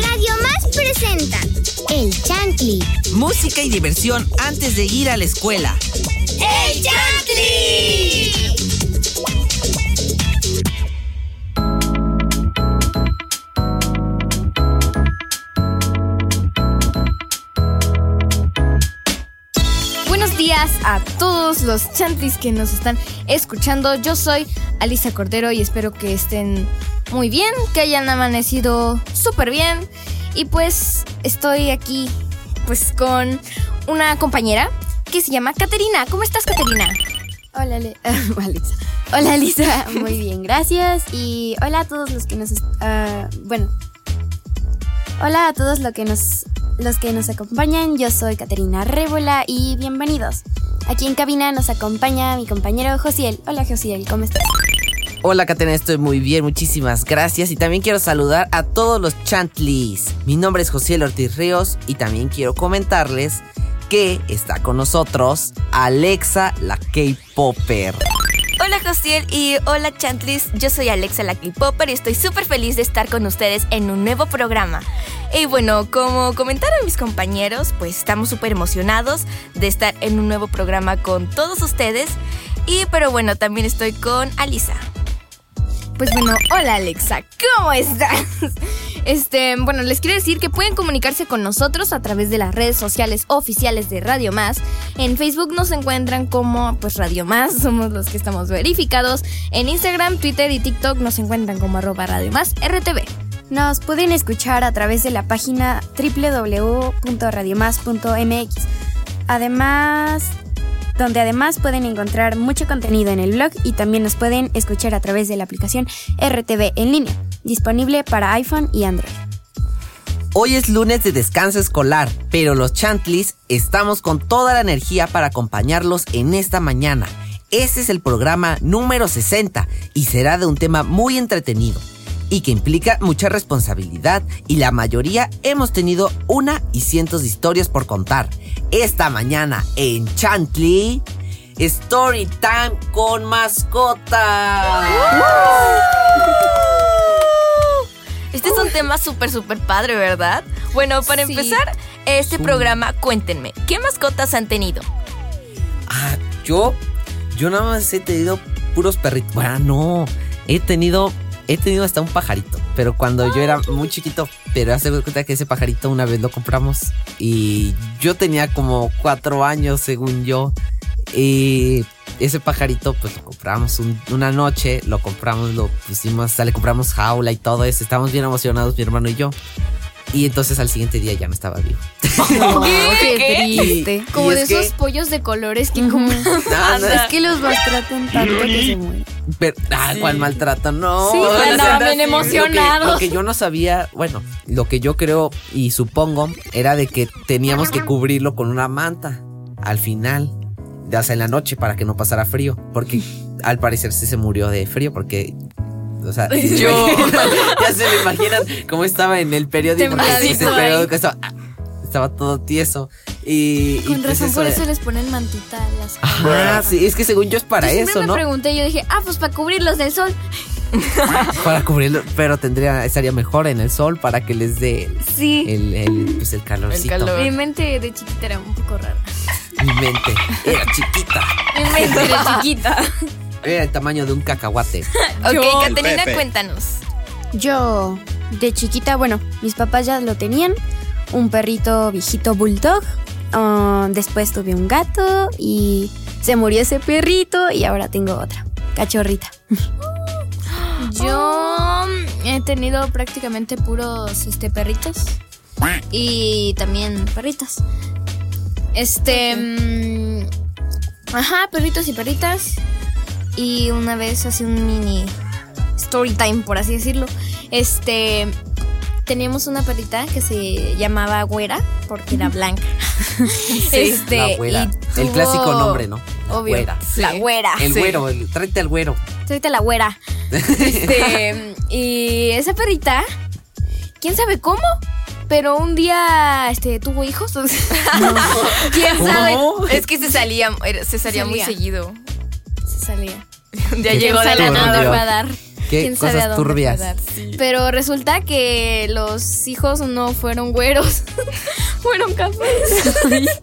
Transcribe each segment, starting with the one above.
Radio Más presenta El Chantli. Música y diversión antes de ir a la escuela. ¡El Chantli! Buenos días a todos los chantlis que nos están escuchando. Yo soy Alisa Cordero y espero que estén muy bien, que hayan amanecido súper bien. Y pues estoy aquí pues con una compañera que se llama Caterina. ¿Cómo estás, Caterina? Hola, Le-. Hola, Lisa. Muy bien, gracias. Y hola a todos los que nos... ah, bueno. Hola a todos los que nos, los que nos acompañan. Yo soy Caterina Rébola y bienvenidos. Aquí en cabina nos acompaña mi compañero Josiel. Hola, Josiel, ¿cómo estás? Hola Caterina, estoy muy bien, muchísimas gracias y también quiero saludar a todos los chantlis. Mi nombre es José Ortiz Ríos y también quiero comentarles que está con nosotros Alexa la K-Popper. Hola Josiel y hola Chantlis, yo soy Alexa la K-Popper y estoy súper feliz de estar con ustedes en un nuevo programa. Y bueno, como comentaron mis compañeros, pues estamos súper emocionados de estar en un nuevo programa con todos ustedes. Y pero bueno, también estoy con Alisa. Pues bueno, hola Alexa, ¿cómo estás? Este, bueno, les quiero decir que pueden comunicarse con nosotros a través de las redes sociales oficiales de Radio Más. En Facebook nos encuentran como pues Radio Más, somos los que estamos verificados. En Instagram, Twitter y TikTok nos encuentran como arroba Radio Más RTV. Nos pueden escuchar a través de la página www.radiomás.mx. Además, donde además pueden encontrar mucho contenido en el blog y también nos pueden escuchar a través de la aplicación RTV en línea, disponible para iPhone y Android. Hoy es lunes de descanso escolar, pero los chantlis estamos con toda la energía para acompañarlos en esta mañana. Este es el programa número 60 y será de un tema muy entretenido y que implica mucha responsabilidad y la mayoría hemos tenido una y cientos de historias por contar. Esta mañana en Chantli, Story Time con mascota. Este es un tema súper, súper padre, ¿verdad? Bueno, para Sí. empezar este programa, cuéntenme, ¿qué mascotas han tenido? Ah, yo, yo nada más he tenido puros perritos. Bueno, no, he tenido, he tenido hasta un pajarito. Pero cuando yo era muy chiquito, pero hace cuenta que ese pajarito una vez lo compramos y yo tenía como cuatro años, según yo. Y ese pajarito, pues lo compramos un- una noche, lo compramos, lo pusimos, hasta le compramos jaula y todo eso. Estábamos bien emocionados, mi hermano y yo. Y entonces al siguiente día ya no estaba vivo. ¡Qué triste. Como Y de es que- esos pollos de colores que compran. No, no, Es que los maltratan tanto que se mueren. Pero, ah, ¿cuál maltrato? No. Sí, andaban bien lo que- emocionados. Lo que, yo no sabía, bueno, lo que yo creo y supongo era de que teníamos que cubrirlo con una manta al final, o sea, en la noche para que no pasara frío, porque al parecer sí se murió de frío porque o sea, Yo. ya se me imaginan cómo estaba en el periódico, porque sí, ese periódico estaba, estaba todo tieso y, y Con pues razón, por eso les ponen mantita a las Ajá, sí, es que según yo es para Yo siempre eso, me ¿no? pregunté, yo dije, ah, pues para cubrirlos del sol. Para cubrirlo, pero tendría, estaría mejor en el sol para que les dé Sí. el, el, pues el calorcito. El calor. Mi mente de chiquita era un poco rara. Mi mente era chiquita. Mi mente era chiquita. Era el tamaño de un cacahuate. Ok, Yo- Catalina, cuéntanos. Yo, de chiquita, bueno, mis papás ya lo tenían. Un perrito viejito bulldog. Ah, después tuve un gato y se murió ese perrito y ahora tengo otra. Cachorrita. Yo he tenido prácticamente puros este, perritos. Y también perritas. Este. mm, ajá, perritos y perritas. Y una vez así un mini story time, por así decirlo. Este. Teníamos una perrita que se llamaba Güera porque era blanca. este, La güera. El clásico nombre, ¿no? La Obvio. güera. La güera. El sí. güero, el, tráete al güero. Ahorita la güera. Este, y esa perrita, quién sabe cómo, pero un día este, tuvo hijos. ¿Quién sabe? ¿Cómo? Es que se salía, se salía muy seguido. Salía. Un día llegó de la nada. nada va a dar. Qué quién sabe a cosas dónde turbias. dar. Pero resulta que los hijos no fueron güeros, fueron cafés.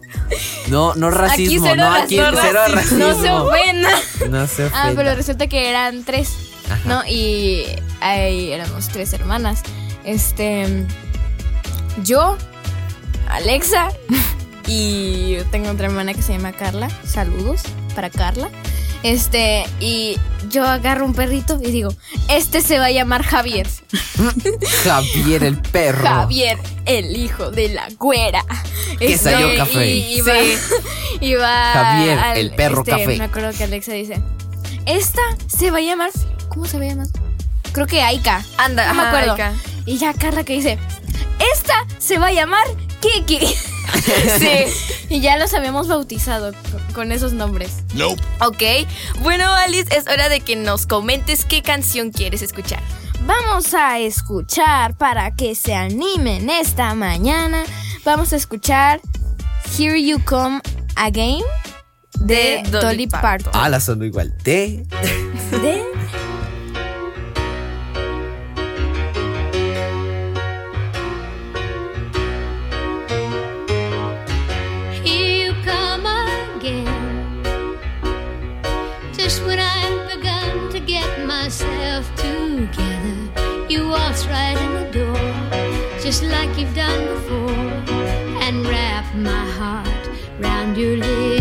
No, no racismo, cero no, aquí racismo. cero racismo. No se ofendan. No se Ah, ofenda. pero resulta que eran tres, Ajá. ¿no? Y ahí éramos tres hermanas. Este. Yo, Alexa, y tengo otra hermana que se llama Carla. Saludos para Carla. Este, y yo agarro un perrito y digo, este se va a llamar Javier. Javier el perro. Javier, el hijo de la güera. Que Este, salió café. Y, y va, y va Javier, al- el perro este, café. Me acuerdo que Alexa dice, esta se va a llamar, ¿cómo se va a llamar? Creo que Aika. Anda, no me ajá, acuerdo. Aika. Y ya Carla que dice, esta se va a llamar Kiki. sí. Y ya los habíamos bautizado con, esos nombres. Ok. Bueno, Alice, es hora de que nos comentes qué canción quieres escuchar. Vamos a escuchar para que se animen esta mañana. Vamos a escuchar Here You Come Again de, De Dolly Dolly Parton. Ah, la sonó igual. De. De- you waltz right in the door, just like you've done before, and wrap my heart round your little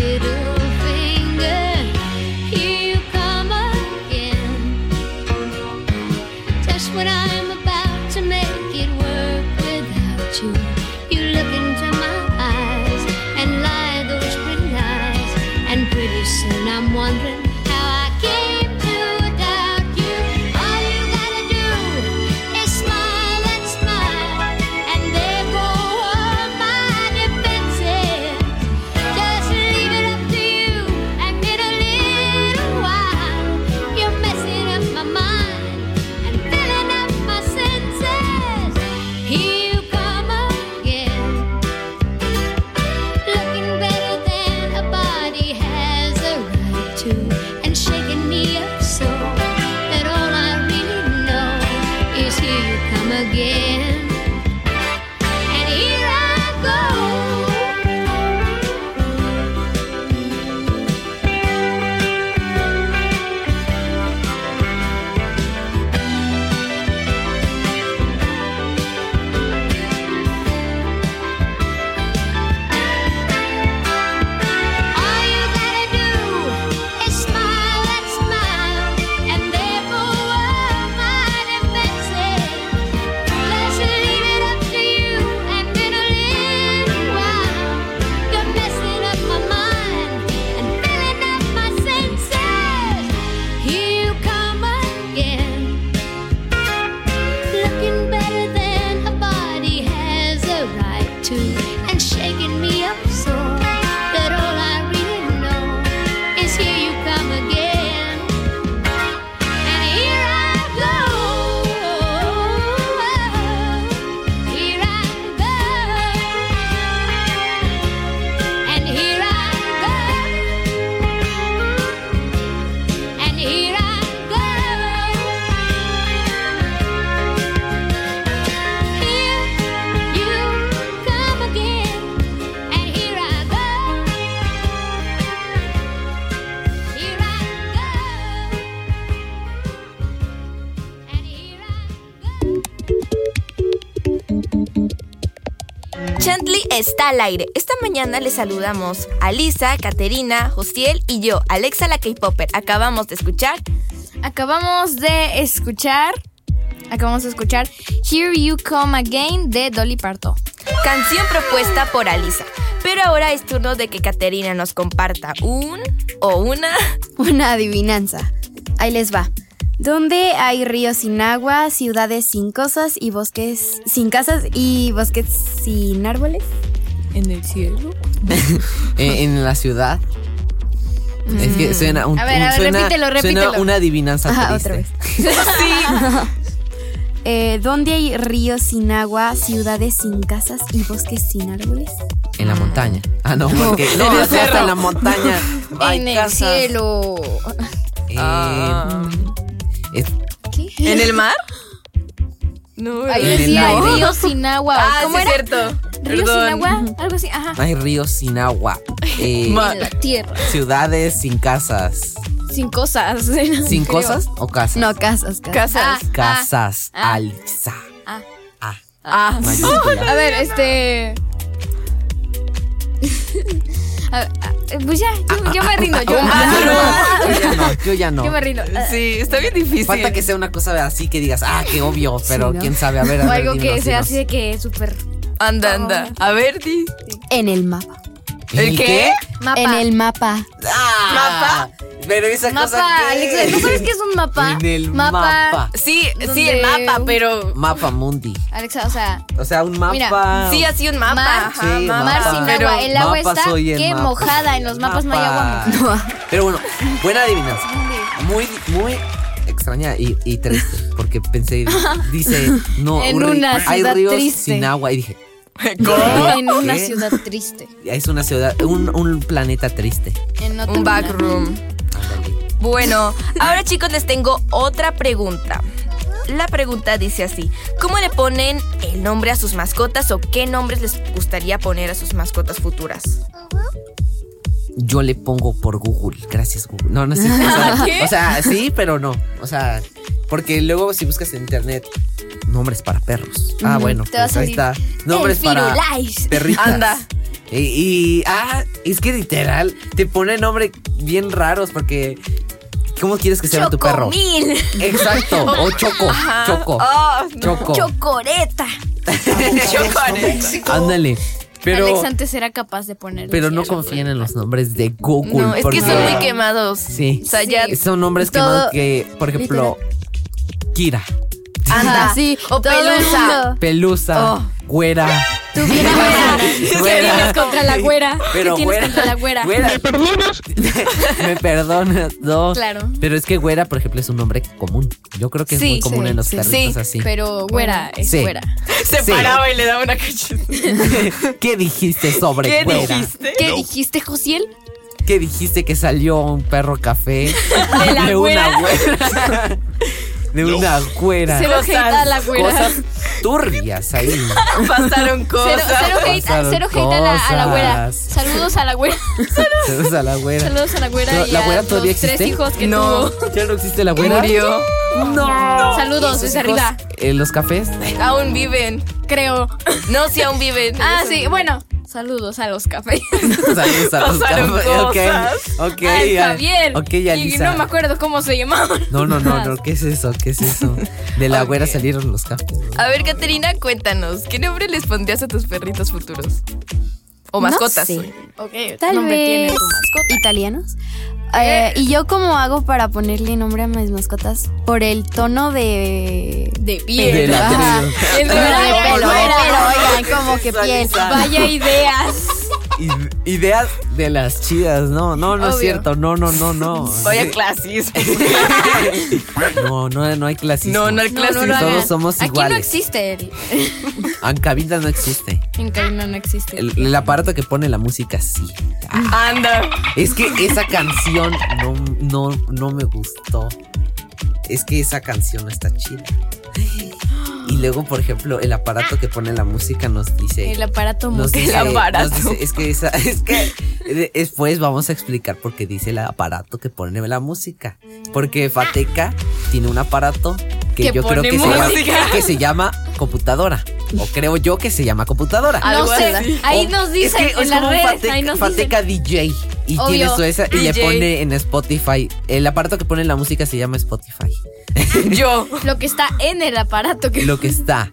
está al aire. Esta mañana le saludamos a Lisa, Caterina, Josiel y yo, Alexa la K-Popper. Acabamos de escuchar Acabamos de escuchar. Acabamos de escuchar Here You Come Again de Dolly Parton. canción propuesta por Alisa. Pero ahora es turno de que Caterina nos comparta un o una. Una adivinanza. Ahí les va. ¿Dónde hay ríos sin agua, ciudades sin cosas y bosques sin casas y bosques sin árboles? En el cielo. En la ciudad. Es que suena un, A ver, a ver, suena, repítelo, suena repítelo. una adivinanza Ajá, triste. otra vez. Eh, ¿Dónde hay ríos sin agua, ciudades sin casas y bosques sin árboles? En la montaña. Ah, no, porque no, o sea, hasta en la montaña. hay en el casas. cielo. Eh, Ah. Es- ¿Qué? ¿En el mar? No, aire. ríos sin agua. Ah, ¿Cómo sí, era? cierto. Ríos sin agua, algo así, ajá. Hay ríos sin agua. eh, En la tierra. ciudades sin casas. Sin cosas. ¿Sin creo. cosas o casas? No, casas, casas. Casas. Ah, Casas, ah. Alisa. Ah. Ah, Ah, mayúscula. A ver, este. A- a- pues ya, yo, yo me rindo. Yo, Ah, yo ya no, yo ya no. yo me rindo. sí, está bien difícil. Falta que sea una cosa así que digas, ah, qué obvio, pero ¿no? quién sabe, a ver, a O ver, algo que dinos, sea dinos. así de que súper. Anda, anda. A ver, di. En el mapa. ¿El qué? Mapa. En el mapa. Ah, Pero esa cosa Mapa, que Alexa, ¿no sabes qué es un mapa? En el mapa. Sí, sí, Donde- el mapa, pero. Mapa mundi. Alexa, o sea, O sea, un mapa. Mira, Sí, así un mapa. Mar- ajá, Sí, mapa, mar sin pero- agua. El agua Mapa está que mapa. mojada. En los mapas no hay agua. Mapa. Pero bueno, buena adivinanza. Muy, muy extraña y, y triste. Porque pensé, dice, no, En un ri- una hay ciudad ríos triste. sin agua. Y dije, En una ¿Qué? ciudad triste. es una ciudad, un, un planeta triste. En otro Un backroom. Bueno, ahora chicos les tengo otra pregunta. La pregunta dice así, ¿cómo le ponen el nombre a sus mascotas o qué nombres les gustaría poner a sus mascotas futuras? Yo le pongo por Google. Gracias, Google. No, no sé. O sea, o sea, sí, pero no. O sea, porque luego si buscas en internet nombres para perros. Ah, bueno, Te va a pues ahí está. Nombres el para Firulais. perritas. Anda. Y, y- ah, es que literal te pone nombre bien raros porque ¿cómo quieres que se llame tu perro? Chocomil. Exacto, o Choco, Choco, Oh, Choco. Chocoreta. chocolate. Ándale. Pero Alex antes era capaz de ponerle. pero no confíen en los nombres de Google No, es que son muy quemados. Sí. O sea, ya. son nombres quemados que, por ejemplo, Kira, Anda. Sí, O todo el pelusa. mundo. Pelusa, Oh. Güera. Tú vienes ¿Qué tienes contra la güera? Pero ¿Qué tienes güera, contra la güera? ¿Me perdonas? Me perdonas, no. Claro. Pero es que güera, por ejemplo, es un nombre común. Yo creo que es Sí, muy común sí, en los sí, perritos sí. así. Pero güera es Sí. güera. Se Sí. paraba y le daba una cachetada. ¿Qué dijiste sobre ¿Qué güera? dijiste? ¿Qué dijiste, Josiel? ¿Qué dijiste que salió un perro café De la una güera. güera? De una güera. Cero hate a la. Cosas turbias ahí. Pasaron Cero, cosas. cero hate, Pasaron cero hate a la, a la güera. Saludos a la güera. Saludos a la güera. Saludos a la güera y ¿la a güera los todavía tres existe? hijos que No. tuvo. ¿Ya no existe la güera? Murió. No. Saludos desde arriba, ¿En los cafés? Aún viven. creo. No, sí, aún viven. Ah, sí, bueno. Saludos a los cafés. Saludos a los cafés. cosas. Ok, ok. Al ya. Javier. Ok, y Alisa. no me acuerdo cómo se llamaban. No, no, no, no. ¿Qué es eso? ¿Qué es eso? De la Ok. güera salieron los cafés. A ver, Caterina, cuéntanos, ¿qué nombre les pondrías a tus perritos futuros? O No mascotas. sé. Ok, Tal nombre tiene vez tu mascota. italianos. Eh, ¿Y yo cómo hago para ponerle nombre a mis mascotas? Por el tono de... De De piel. la. El Pero de de pelo, pero oigan, como que piel. Vaya ideas. Ideas de las chidas. No, no, no es cierto. No, no, no, no. Vaya Sí. clasismo. No, no, no hay clasismo. No, no hay No, clasismo. no Todos somos Aquí no iguales. existe el. En cabina no existe. En cabina no existe. El, el aparato que pone la música sí. Ah, Anda. es que esa canción no, no, no me gustó. Es que esa canción no está chida. Y luego, por ejemplo, el aparato que pone la música nos dice. El aparato nos musical. dice, El aparato. nos dice- es que esa, es que de- después vamos a explicar por qué dice el aparato que pone la música. Porque Fateca tiene un aparato que Que yo creo que se, llama, que se llama computadora. O creo yo que se llama computadora. No sé. Ahí nos dicen es que en es las como. Fateca, ahí nos Fateca DJ. Y Obvio. tiene su esa y le pone en Spotify. El aparato que pone la música se llama Spotify. Yo. lo que está en el aparato que. Lo que está.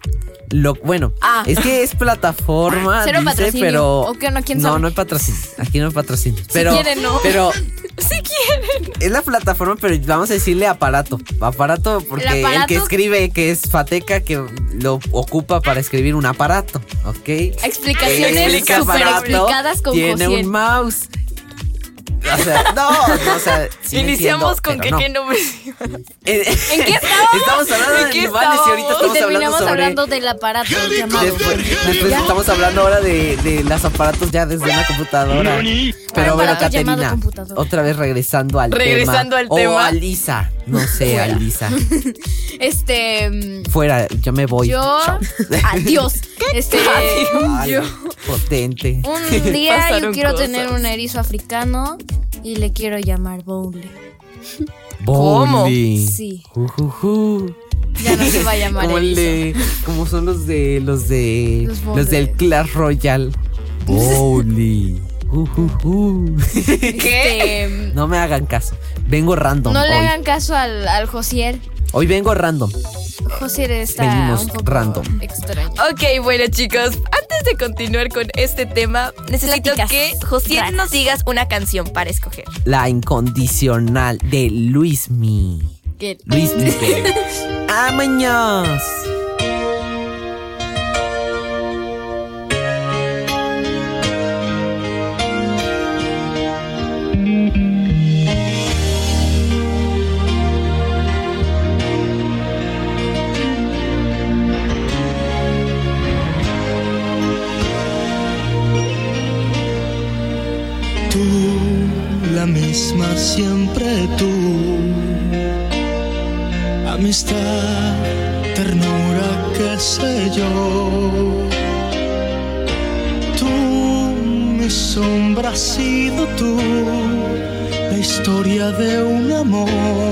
Lo, bueno, Ah. es que es plataforma, Cero dice, patrocinio. pero. ¿O qué? No, ¿quién no, sabe? no hay patrocinio. Aquí no hay patrocinio. Pero, quieren, no. Pero Si quieren. es la plataforma, pero vamos a decirle aparato. Aparato, porque el, aparato- que escribe, que es Fateca, que lo ocupa para escribir un aparato, ¿ok? Explicaciones Ese súper aparato explicadas con Tiene un mouse. o sea, no, no, o sea, sí Iniciamos entiendo, con que no. qué nombre. Eh, ¿En qué estábamos? Estamos hablando ¿En de qué animales y ahorita estamos y hablando terminamos sobre... hablando del aparato llamado. Después, después estamos hablando ahora de, de los aparatos ya desde una computadora. Pero bueno, Caterina, otra vez regresando al Regresando tema. al tema. O a Lisa, no sé, a Lisa. Este. mm, Fuera, yo me voy. Yo. Chao. Adiós. Este. Yo. Potente. Un día yo quiero cosas. tener un erizo africano y le quiero llamar Bowley. ¿Cómo? Sí. Ujujú. Ya no se va a llamar Como el erizo. de, como son los de los de Los los, del. Clash Royale. Bowley. Ujujú. Este, mm, No me hagan caso. Vengo random no le hoy. hagan caso al, al Josiel. Hoy vengo random. Josiel está Venimos un poco random. extraño. Ok, bueno chicos, antes de continuar con este tema, necesito que Josiel raras. nos digas una canción para escoger. La incondicional de Luis Luis Miguel. ¡Amaños! Tú, la misma siempre tú. Amistad, ternura, qué sé yo. Tú, mi sombra has sido tú. La historia de un amor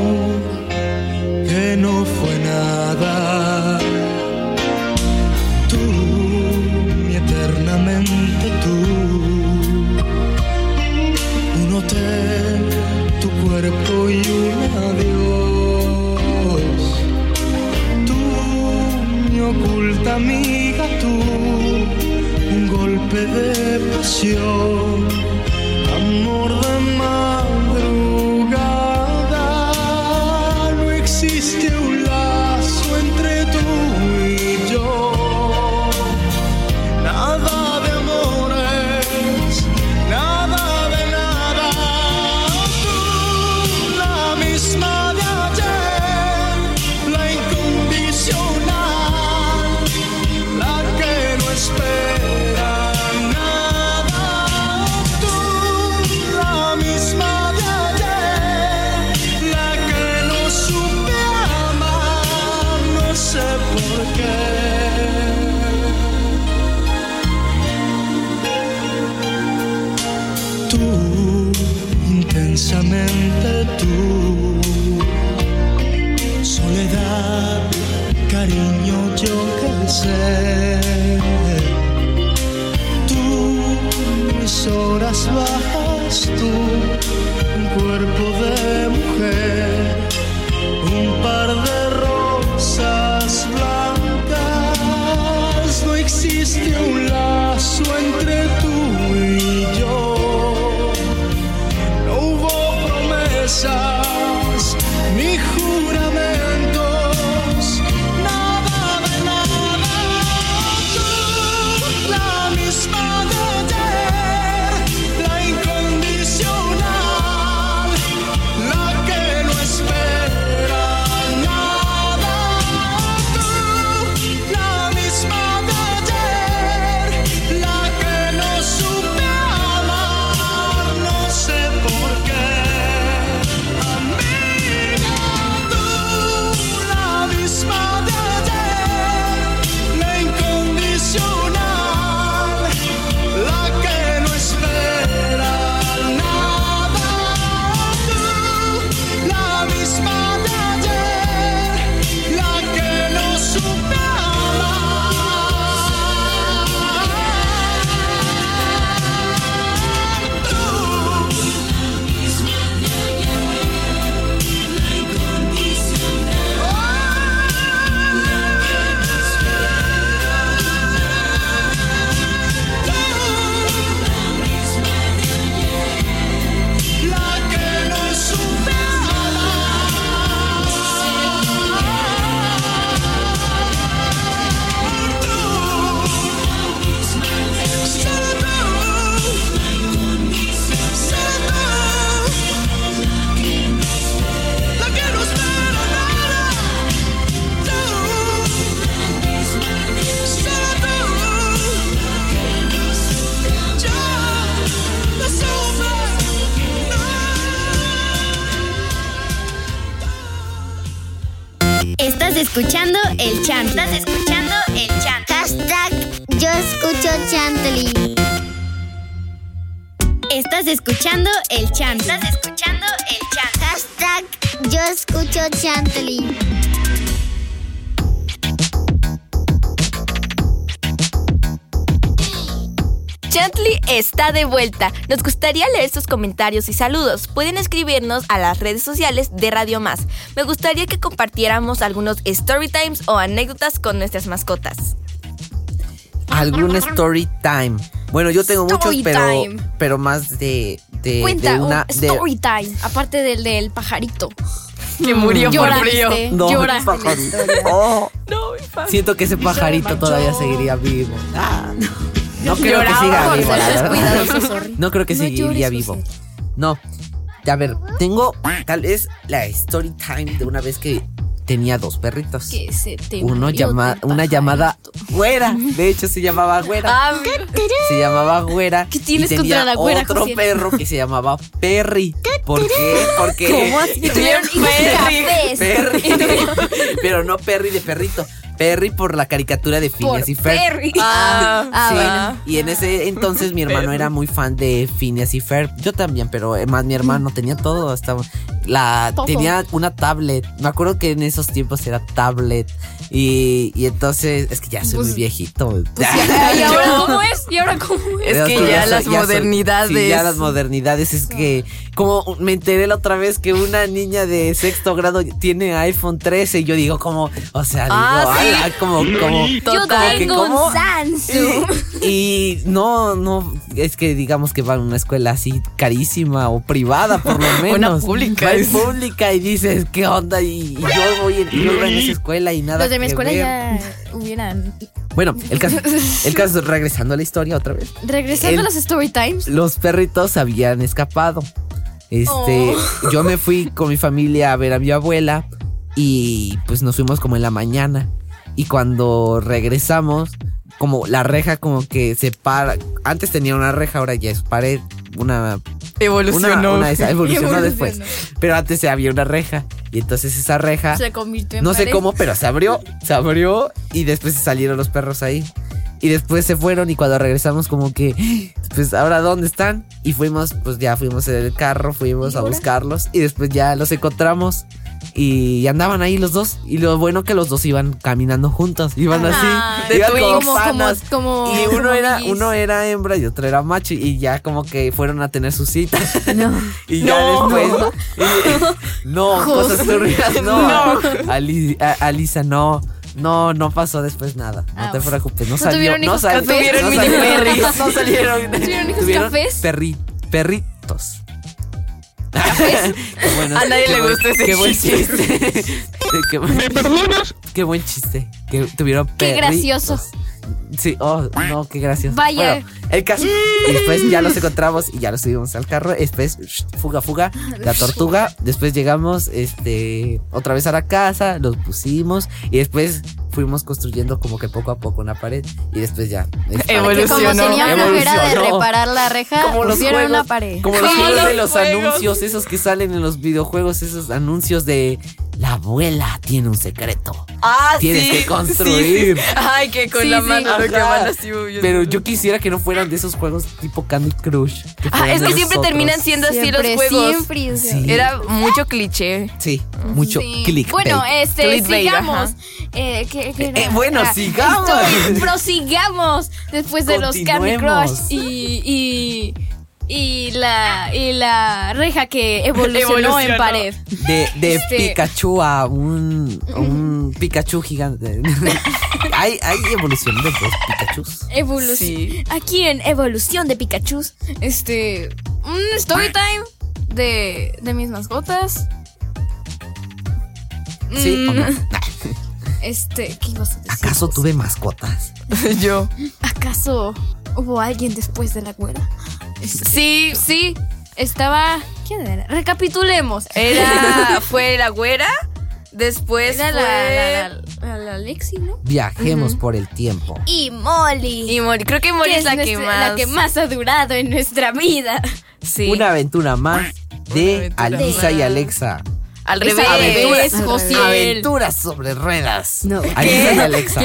escuchando el Chantley. Estás escuchando el Chantley. Hashtag yo escucho Chantley. Chantley está de vuelta. Nos gustaría leer sus comentarios y saludos. Pueden escribirnos a las redes sociales de Radio Más. Me gustaría que compartiéramos algunos story times o anécdotas con nuestras mascotas. Algún story time. Bueno, yo tengo muchos, Story pero, time. pero más de, de, Cuenta de una. un de- story time, aparte del del pajarito. Que murió Llora, por frío. No, Llora. el pajarito. Oh, No, mi siento que ese pajarito todavía seguiría vivo. Ah, no creo que siga vivo. la verdad. No creo que No seguiría llores, vivo. José. No. A ver, tengo tal vez la story time de una vez que tenía dos perritos. Que se te Uno llama, una llamada güera. De hecho, se llamaba güera. Ah, Se llamaba güera. ¿Qué tienes y tenía contra la güera, otro perro que se llamaba Perry. ¿Por qué? Porque. ¿Cómo así? Y tuvieron cafés. Perry. Pero no Perry de perrito. Perry por la caricatura de Por Phineas y Ferb. Perry. Ah, Ah, Sí, bueno. Y en ese entonces mi hermano era muy fan de Phineas y Ferb. Yo también, pero eh, más mi hermano tenía todo. Hasta la Todo. tenía una tablet. Me acuerdo que en esos tiempos era tablet. Y, y entonces es que ya soy Pues- muy viejito. ¿Y ahora cómo es? ¿Y ahora cómo es? Es que ya soy- las soy- modernidades. sí, ya las modernidades. Es que, como me enteré la otra vez que una niña de sexto grado tiene iPhone 13, y yo digo, como, o sea, digo, Ah, sí. Ala, como, como, Yo Total. tengo Samsung. y no, no, es que digamos que va a una escuela así carísima o privada, por lo menos. Una pública, Va en es. pública y dices, ¿qué onda? Y, y yo voy en, yo iba en esa escuela y nada. Los de mi que escuela ver. ya hubieran. Bueno, el caso, el caso, regresando a la historia otra vez. Regresando El- a los story times. Los perritos habían escapado. Este, Oh. yo me fui con mi familia a ver a mi abuela y pues nos fuimos como en la mañana. Y cuando regresamos, como la reja como que se para. Antes tenía una reja, ahora ya es pared. Una Evolucionó. Una, una esa evolucionó Evolucionó. después. Pero antes había una reja. Y entonces esa reja, Se convirtió en no sé cómo, pero se abrió. Se abrió y después salieron los perros ahí. Y después se fueron y cuando regresamos como que, pues ahora dónde están? Y fuimos, pues ya fuimos en el carro, fuimos a buscarlos y después ya los encontramos y andaban ahí los dos. Y lo bueno que los dos iban caminando juntos, iban así, de iban como como, como, panas. como, Y uno era, uno era hembra y otro era macho y ya como que fueron a tener su cita. No. Y ya No. después. y- no, cosas turbias, no. Ali- a- Alisa, no. No, no pasó después nada. No Ah, te preocupes. No ¿No salió. tuvieron no sal- cafés? Tuvieron no salieron- perris. No salieron. ¿Tuvieron hijos cafés? perri- perritos. Qué bueno, A nadie le buen- gusta ese Qué buen chiste. qué, buen- qué buen chiste. Que tuvieron Qué gracioso. Sí, oh, no, qué gracioso. Vaya. Bueno, el caso. Y después ya los encontramos y ya los subimos al carro. Después, fuga, fuga, la tortuga. Después llegamos, este, otra vez a la casa, los pusimos y después fuimos construyendo como que poco a poco una pared y después ya. Que como Evolucionó. tenía flojera de Evolucionó. reparar la reja, Como pusieron juegos, una pared. Como los de los los juegos. anuncios, esos que salen en los videojuegos, esos anuncios de la abuela tiene un secreto. Ah, Tienes sí, que construir. sí, sí. Ay, que con Sí, la mano lo que van así moviendo. Pero yo quisiera que no fueran de esos juegos tipo Candy Crush. que Ah, es que siempre terminan siendo así Siempre, los juegos. siempre. o sea, Sí. Era mucho cliché. Sí, mucho Sí. clickbait. Bueno, este, Clickbait, sigamos. Eh, ¿qué- qué era? Eh, bueno, Ah, sigamos. estoy- prosigamos después de los Candy. Crush y, y, y la, y la reja que evolucionó, en pared. De, de Este- Pikachu a un, a un Pikachu gigante. hay, hay evolución de dos Pikachus. Evolución. Sí. Aquí en Evolución de Pikachu, este, un story time de, de mis mascotas. ¿Sí o no? Mm, Este, ¿qué ibas a decir? ¿Acaso tuve mascotas? yo. ¿Acaso hubo alguien después de la güera? Sí, Sí, estaba. ¿Quién era? Recapitulemos. era. Fue la güera. Después Era fue. la, la, la, la Lexi, ¿no? Viajemos por el tiempo. Y Molly. Y Mori. Creo que que es la que más. la que más ha durado en nuestra vida. Sí. Una aventura más de aventura Alisa y más. Alexa. Al Es revés. al revés, Al Josiel. Aventuras sobre ruedas. No. Alexa y Alexa.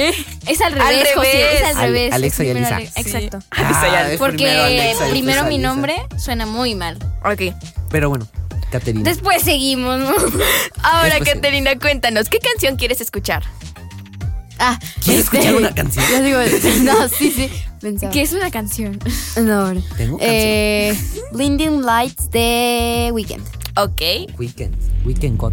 Es al revés, revés. Josiel, es al Al- revés. Alexa y Elisa. Ale- Exacto. Ah, Porque primero Alexa mi Elisa. nombre suena muy mal. Ok. Pero bueno, Caterina. Después seguimos. ¿no? Ahora, Después- Caterina, cuéntanos, ¿qué canción quieres escuchar? Ah, ¿Quieres escuchar una canción? Yo digo, no, sí, sí. Pensaba. que es una canción. No, ahora. Tengo Eh, Blinding Lights de Weekend. Ok. Weekend. Weekend God.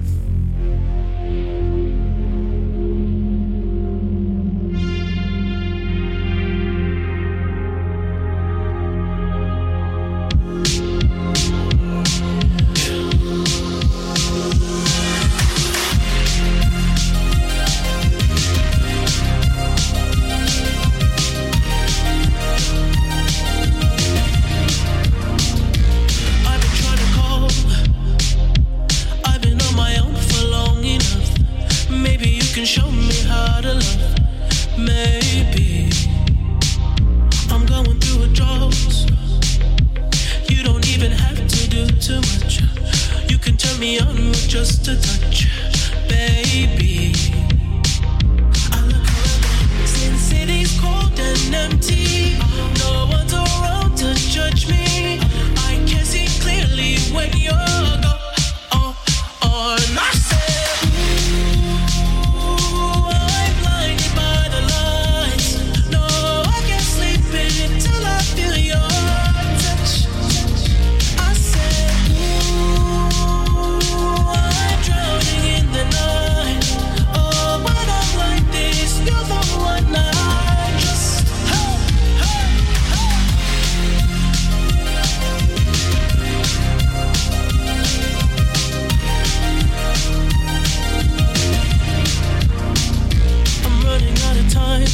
Time.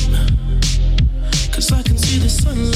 Cause I can see the sun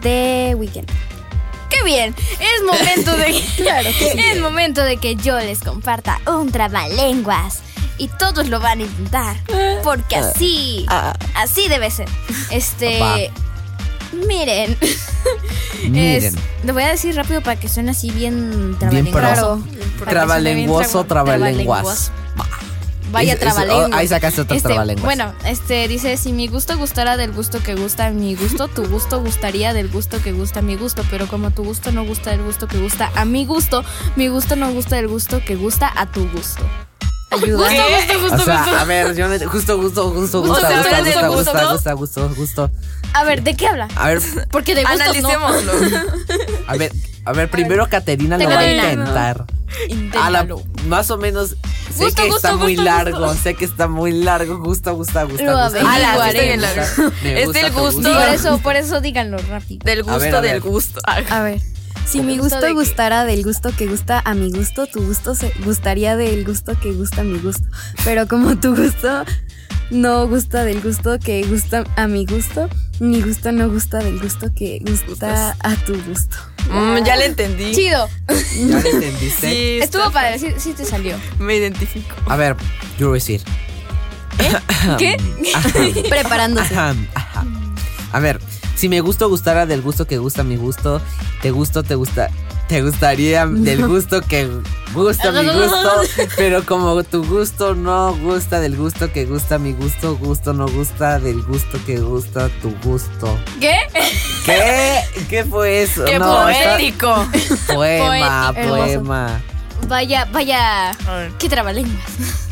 De Weekend. ¡Qué bien! Es momento de es momento de que yo les comparta un trabalenguas y todos lo van a intentar porque así así debe ser. Este miren. Miren. Es- lo voy a decir rápido para que suene así bien Bien trabalenguoso. pro. Para que Trabalenguoso, suene bien trabalenguas. Vaya trabalenguas. oh, ahí sacaste otro Este, trabalenguas. Bueno, este dice, si mi gusto gustara del gusto que gusta mi gusto, tu gusto gustaría del gusto que gusta mi gusto, pero como tu gusto no gusta del gusto que gusta a mi gusto, mi gusto no gusta del gusto que gusta a tu gusto. Ayuda. O sea, a ver, yo no- justo, justo, justo, O gusta, sea, gusta, gusta, gusto. gusta, gusta, gusto, gusto. A ver, ¿de qué habla? A ver, Porque de gustos no. Analicémoslo. a ver, a ver, primero Caterina lo va a intentar. A la- más o menos sé Gusto, que gusto, está muy gusto, largo, sé que está muy largo, gusta, gusta, gusta, Lo gusta. averiguaré. Es del gusto. Por eso, por eso díganlo rápido. Del gusto A ver, a del ver. gusto. A ver. Si mi gusto gusto de qué? gustara del gusto que gusta a mi gusto, tu gusto se gustaría del gusto que gusta a mi gusto. Pero como tu gusto no gusta del gusto que gusta a mi gusto, mi gusto no gusta del gusto que gusta a tu gusto. Mm, ya le entendí. Chido. ¿Ya lo entendiste? Sí, Estuvo está- padre, sí, sí te salió. Me identifico. A ver, yo voy a decir. ¿Qué? Preparándose. Ajá, ajá. A ver, si mi gusto gustara del gusto que gusta mi gusto, te gusto, te gusta, te gustaría del gusto que gusta mi gusto, pero como tu gusto no gusta del gusto que gusta mi gusto, gusto no gusta del gusto que gusta tu gusto. ¿Qué? ¿Qué? ¿Qué fue eso? ¡Qué No, está- poético! Poema, poema. Vaya, vaya. ¿Qué trabalenguas?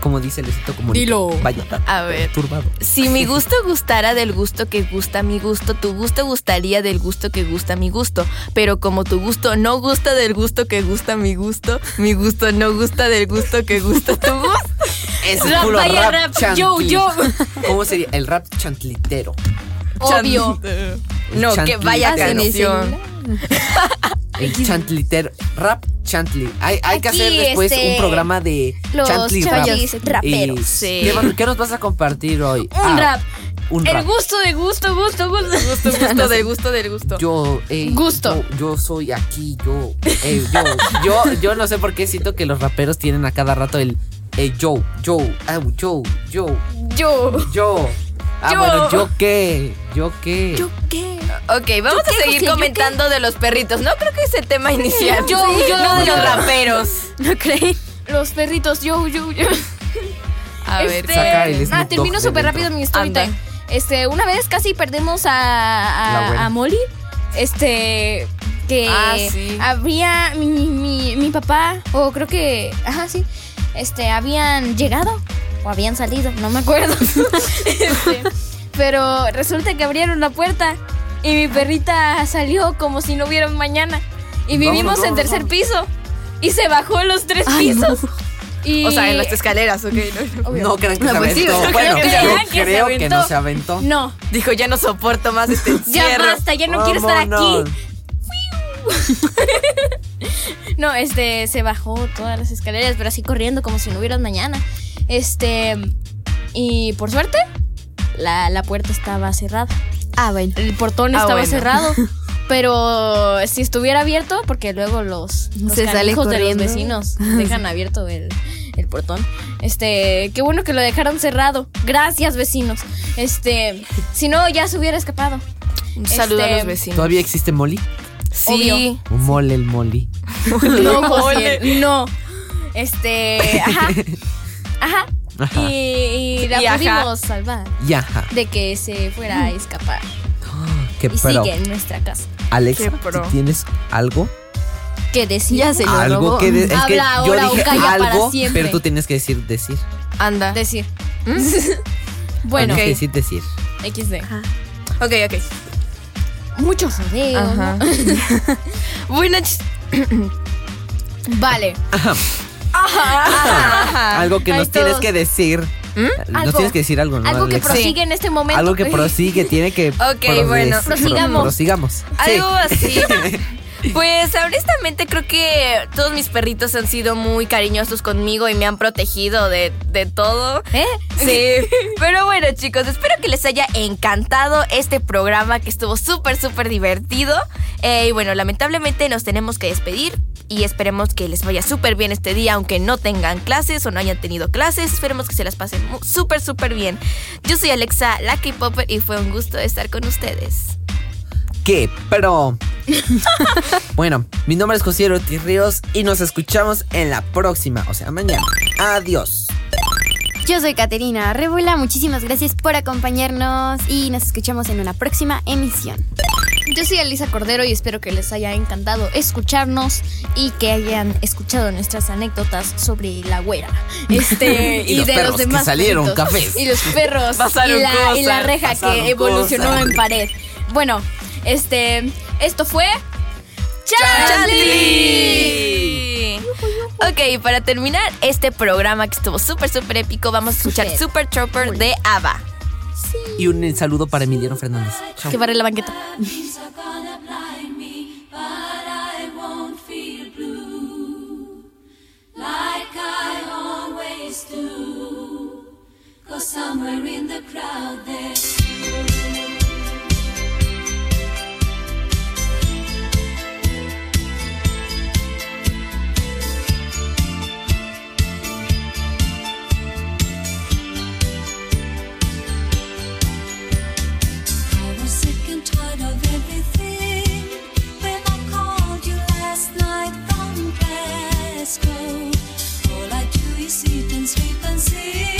Como dice Luisito Comunica. Dilo. Vaya, A ver. turbado. Si mi gusto gustara del gusto que gusta mi gusto, tu gusto gustaría del gusto que gusta mi gusto. Pero como tu gusto no gusta del gusto que gusta mi gusto, mi gusto no gusta del gusto que gusta tu gusto. Es Rap, vaya rap, rap, yo, yo. ¿Cómo sería? El rap chantlitero. Obvio. No, que vaya Chantlitero. canción. El chantlitero. Rap chantli. Hay, hay que Aquí, hacer después este, un programa de los chantli rap. raperos. Y- Sí. ¿qué, va- qué nos vas a compartir hoy? Un Ah, rap. Un El rap. gusto de gusto, gusto, gusto. Gusto, gusto, del gusto, del gusto. Yo, eh, Gusto. Yo, yo soy aquí, yo, eh, yo, yo, yo no sé por qué siento que los raperos tienen a cada rato el, eh, yo, yo, au, yo, yo, Yo. yo. Ah, Yo. bueno, ¿yo qué? ¿Yo qué? qué? Ok, vamos a seguir comentando de los perritos. No creo que es el tema inicial. Yo, yo, no de yo. los raperos. ¿No creen? Los perritos, yo, yo, yo. A ver, Este, saca el ah, termino súper rápido mi story Anda. time. Este, una vez casi perdemos a, a, Molly. Este, que Ah, sí. habría mi, mi, mi papá, o creo que, ajá, sí, este, habían llegado o habían salido, no me acuerdo. Este, pero resulta que abrieron la puerta y mi perrita salió como si no hubiera mañana. Y vivimos en tercer piso. Y se bajó los tres Ay, no. pisos. Y O sea, en las escaleras, ok. no, no. Crean que No, se pues sí, aventó. no bueno, crean yo que se creo que aventó. no se aventó. No, Dijo, ya no soporto más este ya encierro. basta, ya no quiero estar aquí. No, este, se bajó todas las escaleras, pero así corriendo como si no hubiera mañana. Este, y por suerte, la, la puerta estaba cerrada. Ah, bueno. El portón Ah, estaba bueno. cerrado. Pero si estuviera abierto, porque luego los, los Se sale de los vecinos dejan abierto el, el portón. Este, qué bueno que lo dejaron cerrado. Gracias, vecinos. Este, si no, ya se hubiera escapado. Un saludo Este, a los vecinos. ¿Todavía existe Molly? Sí. obvio. Un mole el Molly. No, José, no. Este, ajá. Ajá. Ajá. Y, y la Y ajá. pudimos salvar Ya. de que se fuera a escapar. Qué Y pero. sigue en nuestra casa. Alexa, pro. ¿tú ¿tienes algo? ¿Qué decir? Ya se lo algo robó. que de- es que Habla yo ahora o dije calla para algo, siempre. pero tú tienes que decir decir. Anda. Decir. bueno, Tienes que decir decir. XD. Ok, ok. Muchos rodeos. Ajá. ¿no? bueno, algo que Ay, nos tienes que decir. Nos Algo. tienes que decir algo, ¿no? Algo que Alexa? prosigue en este momento. Algo que prosigue, tiene que. Ok, bueno. Prosigamos. prosigamos. Sí. Algo así. Pues honestamente creo que todos mis perritos han sido muy cariñosos conmigo y me han protegido de, de todo. ¿Eh? Sí. Pero bueno chicos, espero que les haya encantado este programa que estuvo súper, súper divertido. Eh, y bueno, lamentablemente nos tenemos que despedir. Y esperemos que les vaya súper bien este día, aunque no tengan clases o no hayan tenido clases. Esperemos que se las pasen súper, súper bien. Yo soy Alexa, la K-Popper, y fue un gusto estar con ustedes. ¿Qué? Pero. bueno, mi nombre es José Ortiz Ríos y nos escuchamos en la próxima, o sea, mañana. Adiós. Yo soy Caterina Rébula, muchísimas gracias por acompañarnos y nos escuchamos en una próxima emisión. Yo soy Elisa Cordero y espero que les haya encantado escucharnos y que hayan escuchado nuestras anécdotas sobre la güera. Este, Y y, los de perros los que demás. salieron cafés. Y los perros. Pasaron y, la, y la cosas, reja que evolucionó cosas. en pared. Bueno, este, esto fue Chantley. Ok, para terminar este programa que estuvo súper, súper épico, vamos a escuchar super, super Trooper de ABBA. Y un eh, saludo para Emiliano Fernández. Chau. Que barre la banqueta. see.